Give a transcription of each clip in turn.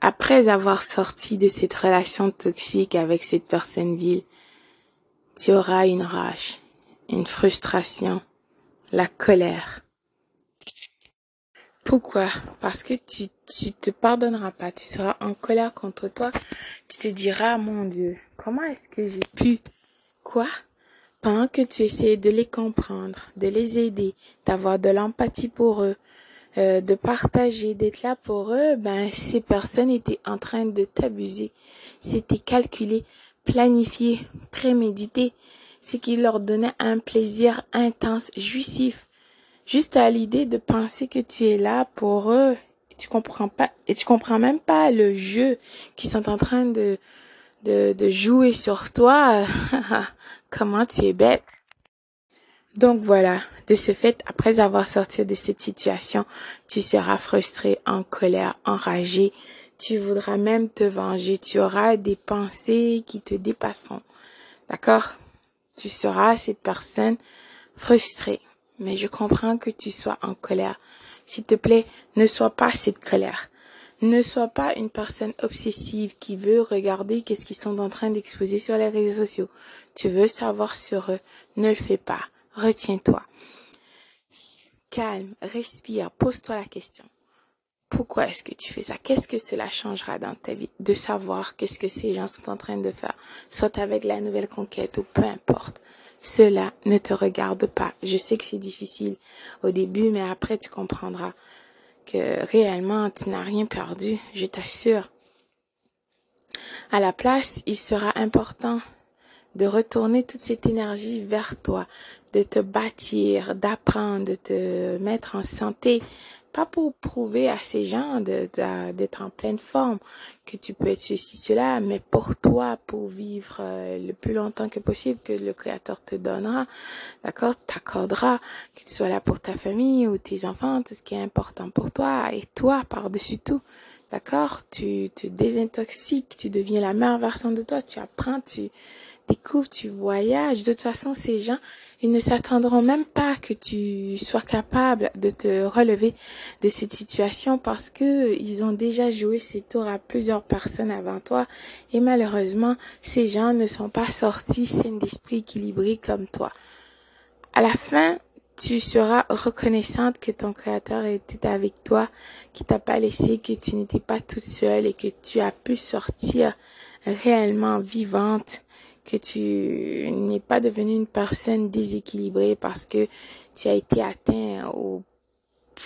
après avoir sorti de cette relation toxique avec cette personne vile, tu auras une rage, une frustration, la colère. Pourquoi? Parce que tu, tu te pardonneras pas, tu seras en colère contre toi, tu te diras, mon Dieu, comment est-ce que j'ai pu? Quoi? Pendant que tu essaies de les comprendre, de les aider, d'avoir de l'empathie pour eux, euh, de partager, d'être là pour eux, ben ces personnes étaient en train de t'abuser. C'était calculé, planifié, prémédité, ce qui leur donnait un plaisir intense, jouissif. Juste à l'idée de penser que tu es là pour eux, et tu comprends pas, et tu comprends même pas le jeu qu'ils sont en train de, de, de jouer sur toi. Comment tu es bête. Donc voilà, de ce fait, après avoir sorti de cette situation, tu seras frustré, en colère, enragé, tu voudras même te venger, tu auras des pensées qui te dépasseront. D'accord? Tu seras cette personne frustrée, mais je comprends que tu sois en colère. S'il te plaît, ne sois pas cette colère. Ne sois pas une personne obsessive qui veut regarder qu'est-ce qu'ils sont en train d'exposer sur les réseaux sociaux. Tu veux savoir sur eux. Ne le fais pas. Retiens-toi. Calme, respire, pose-toi la question. Pourquoi est-ce que tu fais ça? Qu'est-ce que cela changera dans ta vie? De savoir qu'est-ce que ces gens sont en train de faire, soit avec la nouvelle conquête ou peu importe. Cela ne te regarde pas. Je sais que c'est difficile au début, mais après tu comprendras que réellement tu n'as rien perdu, je t'assure. À la place, il sera important de retourner toute cette énergie vers toi, de te bâtir, d'apprendre, de te mettre en santé, pas pour prouver à ces gens d'être en pleine forme, que tu peux être ceci, cela, mais pour toi, pour vivre euh, le plus longtemps que possible que le Créateur te donnera, d'accord, t'accordera, que tu sois là pour ta famille ou tes enfants, tout ce qui est important pour toi, et toi par-dessus tout, d'accord, tu te désintoxiques, tu deviens la meilleure version de toi, tu apprends, tu découvres, tu voyages. De toute façon, ces gens, ils ne s'attendront même pas que tu sois capable de te relever de cette situation parce que ils ont déjà joué ces tours à plusieurs personnes avant toi et malheureusement, ces gens ne sont pas sortis sains d'esprit équilibrés comme toi. À la fin, tu seras reconnaissante que ton créateur était avec toi, qui t'a pas laissé, que tu n'étais pas toute seule et que tu as pu sortir réellement vivante que tu n'es pas devenu une personne déséquilibrée parce que tu as été atteint au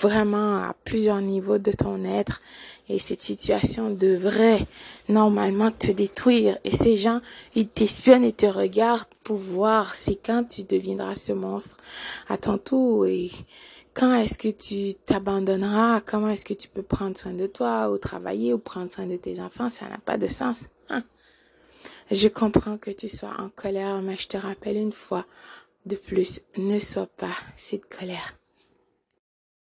vraiment à plusieurs niveaux de ton être. Et cette situation devrait normalement te détruire. Et ces gens ils t'espionnent et te regardent pour voir c'est quand tu deviendras ce monstre. À ton tour et quand est-ce que tu t'abandonneras? Comment est-ce que tu peux prendre soin de toi ou travailler ou prendre soin de tes enfants? Ça n'a pas de sens hein? Je comprends que tu sois en colère, mais je te rappelle une fois de plus, ne sois pas cette colère.